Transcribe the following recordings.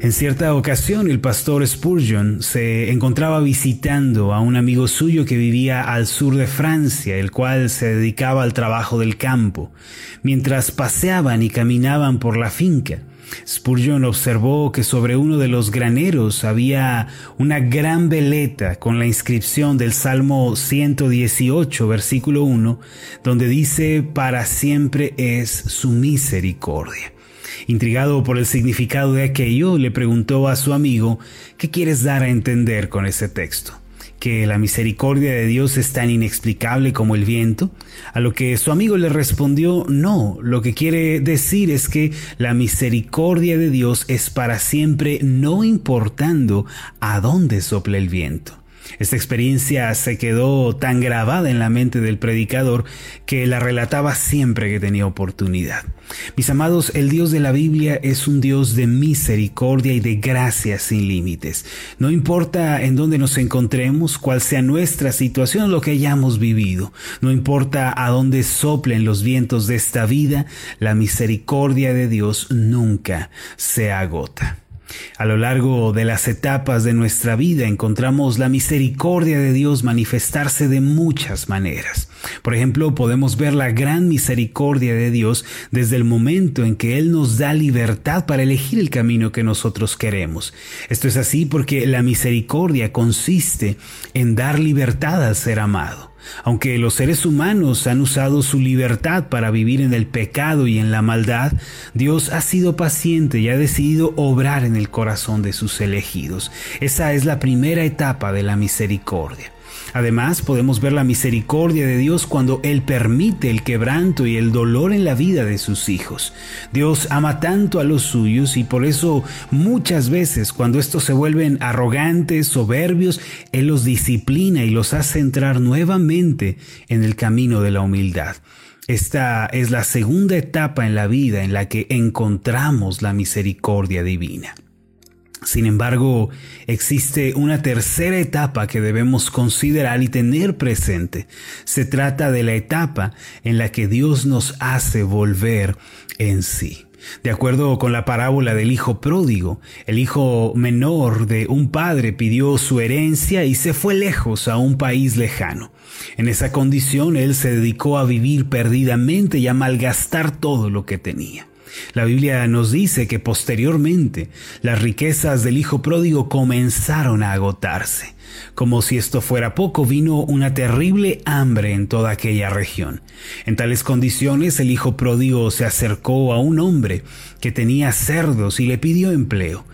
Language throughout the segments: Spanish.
En cierta ocasión el pastor Spurgeon se encontraba visitando a un amigo suyo que vivía al sur de Francia, el cual se dedicaba al trabajo del campo. Mientras paseaban y caminaban por la finca, Spurgeon observó que sobre uno de los graneros había una gran veleta con la inscripción del Salmo 118, versículo 1, donde dice, para siempre es su misericordia. Intrigado por el significado de aquello, le preguntó a su amigo, ¿qué quieres dar a entender con ese texto? ¿Que la misericordia de Dios es tan inexplicable como el viento? A lo que su amigo le respondió, no, lo que quiere decir es que la misericordia de Dios es para siempre, no importando a dónde sople el viento. Esta experiencia se quedó tan grabada en la mente del predicador que la relataba siempre que tenía oportunidad. Mis amados, el Dios de la Biblia es un Dios de misericordia y de gracia sin límites. No importa en dónde nos encontremos, cuál sea nuestra situación, lo que hayamos vivido. No importa a dónde soplen los vientos de esta vida, la misericordia de Dios nunca se agota. A lo largo de las etapas de nuestra vida encontramos la misericordia de Dios manifestarse de muchas maneras. Por ejemplo, podemos ver la gran misericordia de Dios desde el momento en que Él nos da libertad para elegir el camino que nosotros queremos. Esto es así porque la misericordia consiste en dar libertad al ser amado. Aunque los seres humanos han usado su libertad para vivir en el pecado y en la maldad, Dios ha sido paciente y ha decidido obrar en el corazón de sus elegidos. Esa es la primera etapa de la misericordia. Además, podemos ver la misericordia de Dios cuando Él permite el quebranto y el dolor en la vida de sus hijos. Dios ama tanto a los suyos y por eso muchas veces cuando estos se vuelven arrogantes, soberbios, Él los disciplina y los hace entrar nuevamente en el camino de la humildad. Esta es la segunda etapa en la vida en la que encontramos la misericordia divina. Sin embargo, existe una tercera etapa que debemos considerar y tener presente. Se trata de la etapa en la que Dios nos hace volver en sí. De acuerdo con la parábola del hijo pródigo, el hijo menor de un padre pidió su herencia y se fue lejos a un país lejano. En esa condición él se dedicó a vivir perdidamente y a malgastar todo lo que tenía. La Biblia nos dice que posteriormente las riquezas del Hijo pródigo comenzaron a agotarse. Como si esto fuera poco, vino una terrible hambre en toda aquella región. En tales condiciones el hijo pródigo se acercó a un hombre que tenía cerdos y le pidió empleo.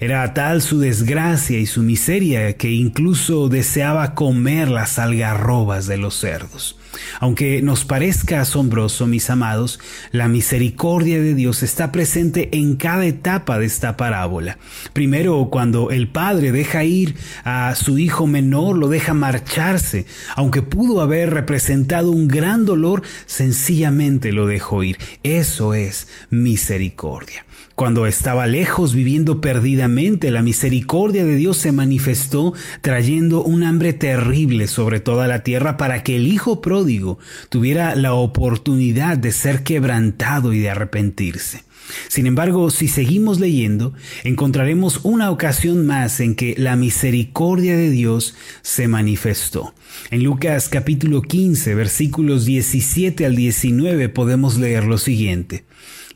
Era tal su desgracia y su miseria que incluso deseaba comer las algarrobas de los cerdos. Aunque nos parezca asombroso, mis amados, la misericordia de Dios está presente en cada etapa de esta parábola. Primero, cuando el padre deja ir a su hijo menor, lo deja marcharse, aunque pudo haber representado un gran dolor, sencillamente lo dejó ir. Eso es misericordia. Cuando estaba lejos viviendo perdidamente, la misericordia de Dios se manifestó trayendo un hambre terrible sobre toda la tierra para que el Hijo pródigo tuviera la oportunidad de ser quebrantado y de arrepentirse. Sin embargo, si seguimos leyendo, encontraremos una ocasión más en que la misericordia de Dios se manifestó. En Lucas capítulo 15, versículos 17 al 19 podemos leer lo siguiente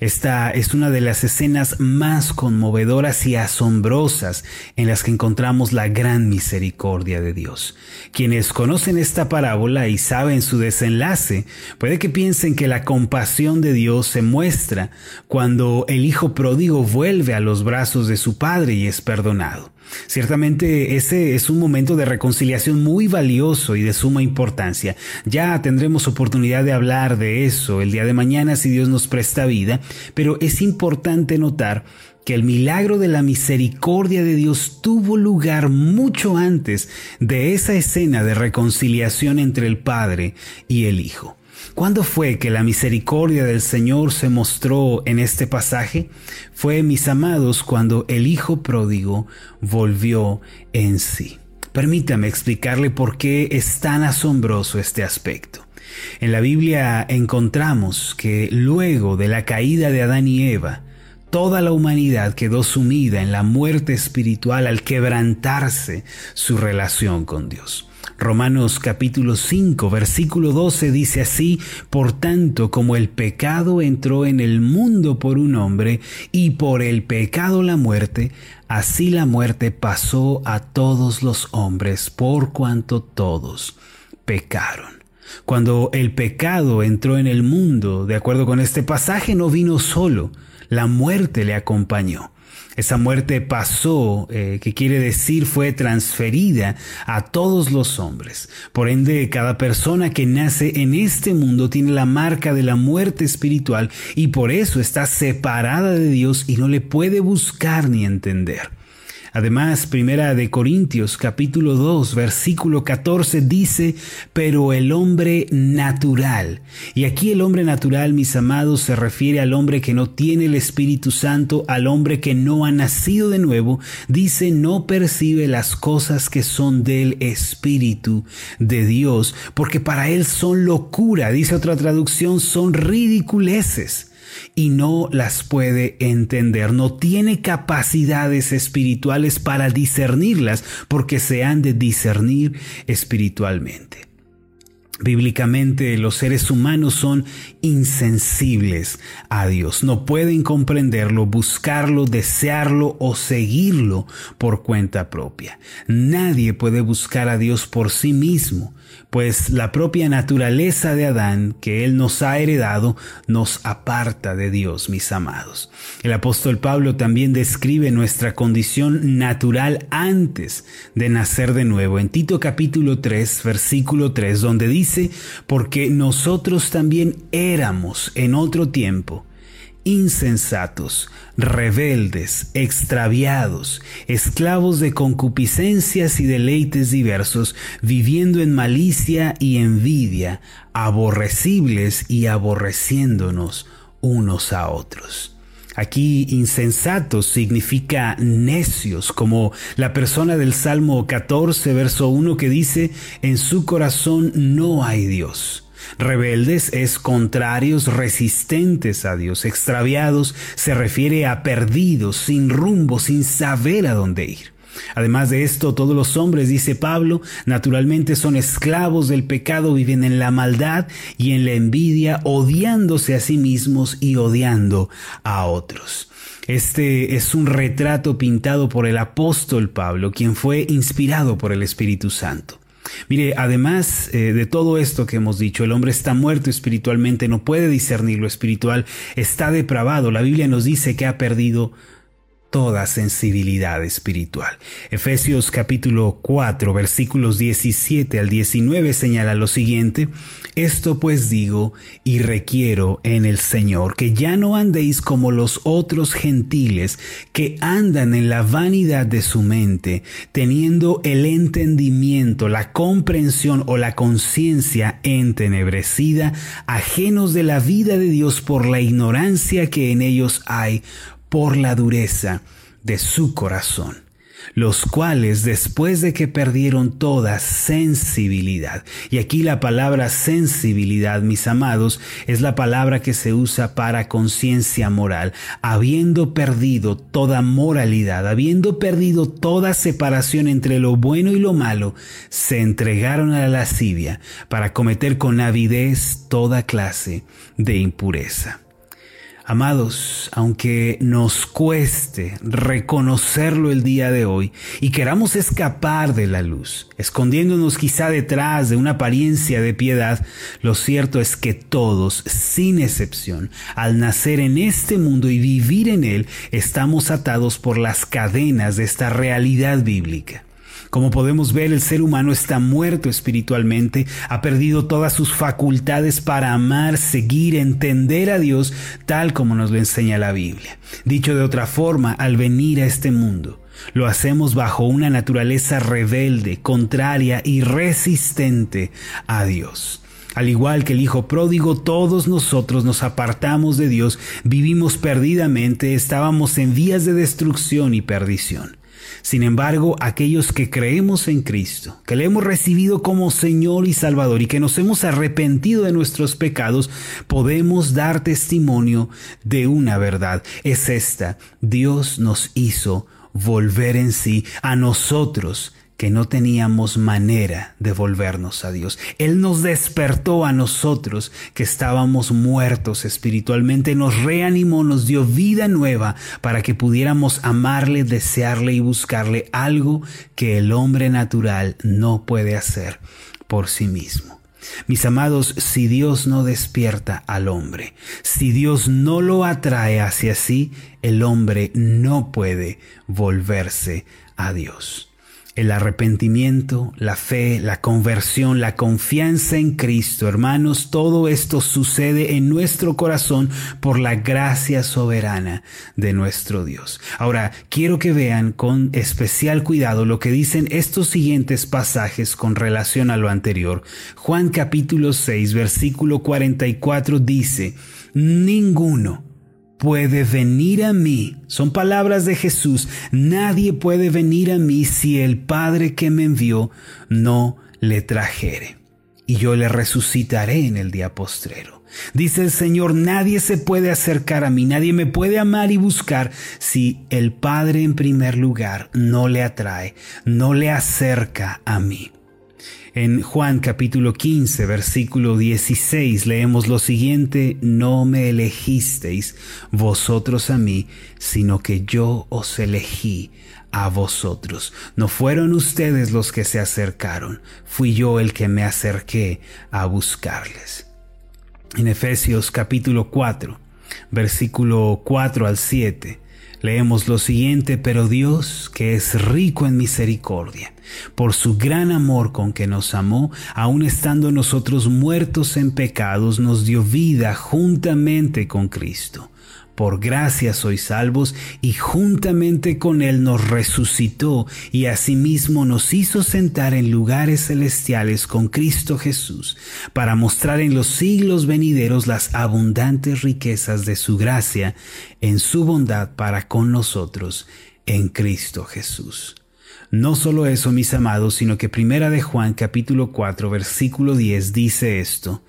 Esta es una de las escenas más conmovedoras y asombrosas en las que encontramos la gran misericordia de Dios. Quienes conocen esta parábola y saben su desenlace, puede que piensen que la compasión de Dios se muestra cuando el hijo pródigo vuelve a los brazos de su padre y es perdonado. Ciertamente ese es un momento de reconciliación muy valioso y de suma importancia. Ya tendremos oportunidad de hablar de eso el día de mañana si Dios nos presta vida, pero es importante notar que el milagro de la misericordia de Dios tuvo lugar mucho antes de esa escena de reconciliación entre el Padre y el Hijo. ¿Cuándo fue que la misericordia del Señor se mostró en este pasaje? Fue, mis amados, cuando el Hijo pródigo volvió en sí. Permítame explicarle por qué es tan asombroso este aspecto. En la Biblia encontramos que luego de la caída de Adán y Eva, toda la humanidad quedó sumida en la muerte espiritual al quebrantarse su relación con Dios. Romanos capítulo 5 versículo 12 dice así, por tanto como el pecado entró en el mundo por un hombre y por el pecado la muerte, así la muerte pasó a todos los hombres por cuanto todos pecaron. Cuando el pecado entró en el mundo, de acuerdo con este pasaje, no vino solo, la muerte le acompañó. Esa muerte pasó, eh, que quiere decir fue transferida a todos los hombres. Por ende, cada persona que nace en este mundo tiene la marca de la muerte espiritual y por eso está separada de Dios y no le puede buscar ni entender. Además, Primera de Corintios capítulo 2 versículo 14 dice, pero el hombre natural. Y aquí el hombre natural, mis amados, se refiere al hombre que no tiene el Espíritu Santo, al hombre que no ha nacido de nuevo, dice, no percibe las cosas que son del Espíritu de Dios, porque para él son locura, dice otra traducción, son ridiculeces y no las puede entender, no tiene capacidades espirituales para discernirlas porque se han de discernir espiritualmente. Bíblicamente los seres humanos son insensibles a Dios, no pueden comprenderlo, buscarlo, desearlo o seguirlo por cuenta propia. Nadie puede buscar a Dios por sí mismo, pues la propia naturaleza de Adán que Él nos ha heredado nos aparta de Dios, mis amados. El apóstol Pablo también describe nuestra condición natural antes de nacer de nuevo en Tito capítulo 3, versículo 3, donde dice, porque nosotros también éramos en otro tiempo insensatos, rebeldes, extraviados, esclavos de concupiscencias y deleites diversos, viviendo en malicia y envidia, aborrecibles y aborreciéndonos unos a otros. Aquí insensatos significa necios, como la persona del Salmo 14, verso 1 que dice, en su corazón no hay Dios. Rebeldes es contrarios, resistentes a Dios. Extraviados se refiere a perdidos, sin rumbo, sin saber a dónde ir. Además de esto, todos los hombres, dice Pablo, naturalmente son esclavos del pecado, viven en la maldad y en la envidia, odiándose a sí mismos y odiando a otros. Este es un retrato pintado por el apóstol Pablo, quien fue inspirado por el Espíritu Santo. Mire, además eh, de todo esto que hemos dicho, el hombre está muerto espiritualmente, no puede discernir lo espiritual, está depravado. La Biblia nos dice que ha perdido toda sensibilidad espiritual. Efesios capítulo 4 versículos 17 al 19 señala lo siguiente, esto pues digo y requiero en el Señor que ya no andéis como los otros gentiles que andan en la vanidad de su mente, teniendo el entendimiento, la comprensión o la conciencia entenebrecida, ajenos de la vida de Dios por la ignorancia que en ellos hay por la dureza de su corazón, los cuales después de que perdieron toda sensibilidad, y aquí la palabra sensibilidad, mis amados, es la palabra que se usa para conciencia moral, habiendo perdido toda moralidad, habiendo perdido toda separación entre lo bueno y lo malo, se entregaron a la lascivia para cometer con avidez toda clase de impureza. Amados, aunque nos cueste reconocerlo el día de hoy y queramos escapar de la luz, escondiéndonos quizá detrás de una apariencia de piedad, lo cierto es que todos, sin excepción, al nacer en este mundo y vivir en él, estamos atados por las cadenas de esta realidad bíblica. Como podemos ver, el ser humano está muerto espiritualmente, ha perdido todas sus facultades para amar, seguir, entender a Dios tal como nos lo enseña la Biblia. Dicho de otra forma, al venir a este mundo, lo hacemos bajo una naturaleza rebelde, contraria y resistente a Dios. Al igual que el Hijo pródigo, todos nosotros nos apartamos de Dios, vivimos perdidamente, estábamos en vías de destrucción y perdición. Sin embargo, aquellos que creemos en Cristo, que le hemos recibido como Señor y Salvador y que nos hemos arrepentido de nuestros pecados, podemos dar testimonio de una verdad. Es esta, Dios nos hizo volver en sí a nosotros que no teníamos manera de volvernos a Dios. Él nos despertó a nosotros que estábamos muertos espiritualmente, nos reanimó, nos dio vida nueva para que pudiéramos amarle, desearle y buscarle algo que el hombre natural no puede hacer por sí mismo. Mis amados, si Dios no despierta al hombre, si Dios no lo atrae hacia sí, el hombre no puede volverse a Dios el arrepentimiento, la fe, la conversión, la confianza en Cristo. Hermanos, todo esto sucede en nuestro corazón por la gracia soberana de nuestro Dios. Ahora, quiero que vean con especial cuidado lo que dicen estos siguientes pasajes con relación a lo anterior. Juan capítulo 6, versículo 44 dice, ninguno puede venir a mí. Son palabras de Jesús. Nadie puede venir a mí si el Padre que me envió no le trajere. Y yo le resucitaré en el día postrero. Dice el Señor, nadie se puede acercar a mí, nadie me puede amar y buscar si el Padre en primer lugar no le atrae, no le acerca a mí. En Juan capítulo 15, versículo 16 leemos lo siguiente, no me elegisteis vosotros a mí, sino que yo os elegí a vosotros. No fueron ustedes los que se acercaron, fui yo el que me acerqué a buscarles. En Efesios capítulo 4, versículo 4 al 7, leemos lo siguiente, pero Dios, que es rico en misericordia, por su gran amor con que nos amó, aun estando nosotros muertos en pecados, nos dio vida juntamente con Cristo por gracia sois salvos, y juntamente con Él nos resucitó y asimismo nos hizo sentar en lugares celestiales con Cristo Jesús, para mostrar en los siglos venideros las abundantes riquezas de su gracia en su bondad para con nosotros en Cristo Jesús. No solo eso, mis amados, sino que Primera de Juan capítulo 4 versículo 10 dice esto,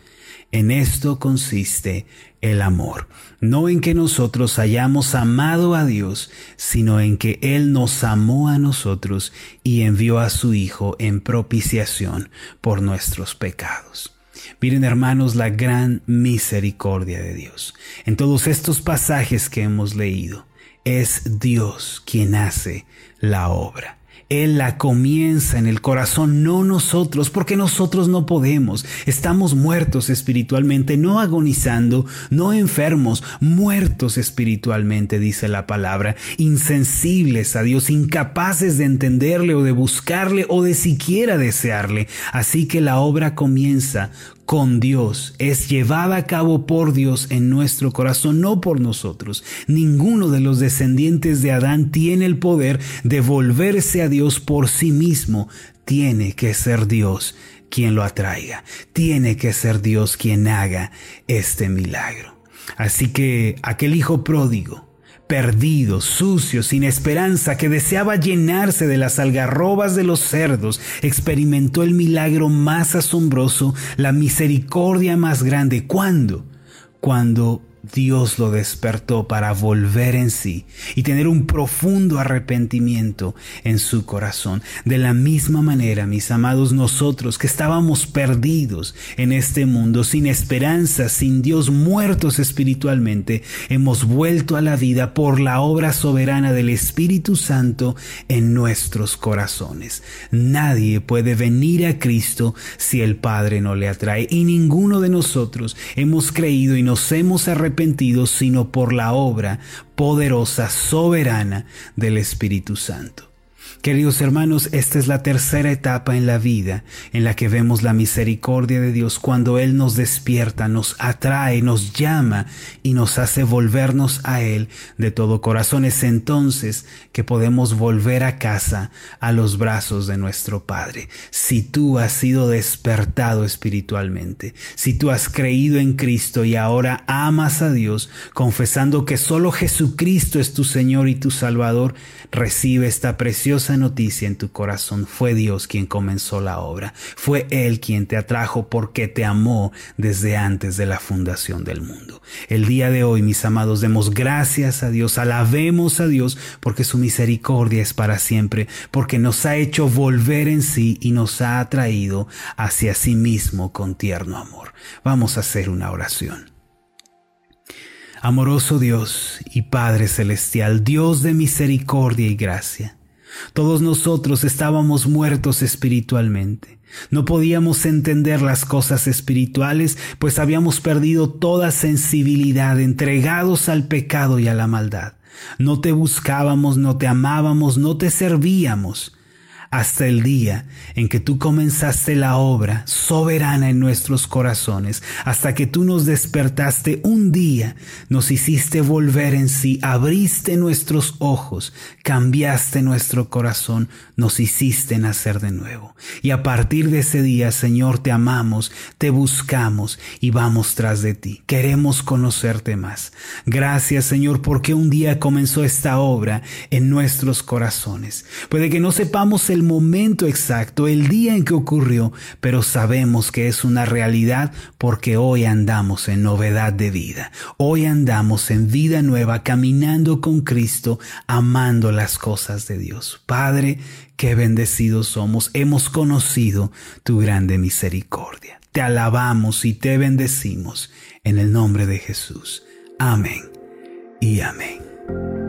en esto consiste el amor, no en que nosotros hayamos amado a Dios, sino en que Él nos amó a nosotros y envió a su Hijo en propiciación por nuestros pecados. Miren hermanos la gran misericordia de Dios. En todos estos pasajes que hemos leído, es Dios quien hace la obra. Él la comienza en el corazón, no nosotros, porque nosotros no podemos. Estamos muertos espiritualmente, no agonizando, no enfermos, muertos espiritualmente, dice la palabra, insensibles a Dios, incapaces de entenderle o de buscarle o de siquiera desearle. Así que la obra comienza con Dios, es llevada a cabo por Dios en nuestro corazón, no por nosotros. Ninguno de los descendientes de Adán tiene el poder de volverse a Dios por sí mismo. Tiene que ser Dios quien lo atraiga. Tiene que ser Dios quien haga este milagro. Así que aquel hijo pródigo, perdido, sucio, sin esperanza, que deseaba llenarse de las algarrobas de los cerdos, experimentó el milagro más asombroso, la misericordia más grande. ¿Cuándo? Cuando Dios lo despertó para volver en sí y tener un profundo arrepentimiento en su corazón. De la misma manera, mis amados, nosotros que estábamos perdidos en este mundo, sin esperanza, sin Dios, muertos espiritualmente, hemos vuelto a la vida por la obra soberana del Espíritu Santo en nuestros corazones. Nadie puede venir a Cristo si el Padre no le atrae y ninguno de nosotros hemos creído y nos hemos arrepentido sino por la obra poderosa, soberana del Espíritu Santo. Queridos hermanos, esta es la tercera etapa en la vida en la que vemos la misericordia de Dios cuando Él nos despierta, nos atrae, nos llama y nos hace volvernos a Él de todo corazón. Es entonces que podemos volver a casa, a los brazos de nuestro Padre. Si tú has sido despertado espiritualmente, si tú has creído en Cristo y ahora amas a Dios, confesando que solo Jesucristo es tu Señor y tu Salvador, recibe esta preciosa noticia en tu corazón. Fue Dios quien comenzó la obra. Fue Él quien te atrajo porque te amó desde antes de la fundación del mundo. El día de hoy, mis amados, demos gracias a Dios, alabemos a Dios porque su misericordia es para siempre, porque nos ha hecho volver en sí y nos ha atraído hacia sí mismo con tierno amor. Vamos a hacer una oración. Amoroso Dios y Padre Celestial, Dios de misericordia y gracia, todos nosotros estábamos muertos espiritualmente. No podíamos entender las cosas espirituales, pues habíamos perdido toda sensibilidad, entregados al pecado y a la maldad. No te buscábamos, no te amábamos, no te servíamos hasta el día en que tú comenzaste la obra soberana en nuestros corazones, hasta que tú nos despertaste un día, nos hiciste volver en sí, abriste nuestros ojos, cambiaste nuestro corazón, nos hiciste nacer de nuevo. Y a partir de ese día, Señor, te amamos, te buscamos y vamos tras de ti. Queremos conocerte más. Gracias, Señor, porque un día comenzó esta obra en nuestros corazones. Puede que no sepamos el el momento exacto, el día en que ocurrió, pero sabemos que es una realidad porque hoy andamos en novedad de vida. Hoy andamos en vida nueva, caminando con Cristo, amando las cosas de Dios. Padre, qué bendecidos somos. Hemos conocido tu grande misericordia. Te alabamos y te bendecimos en el nombre de Jesús. Amén y amén.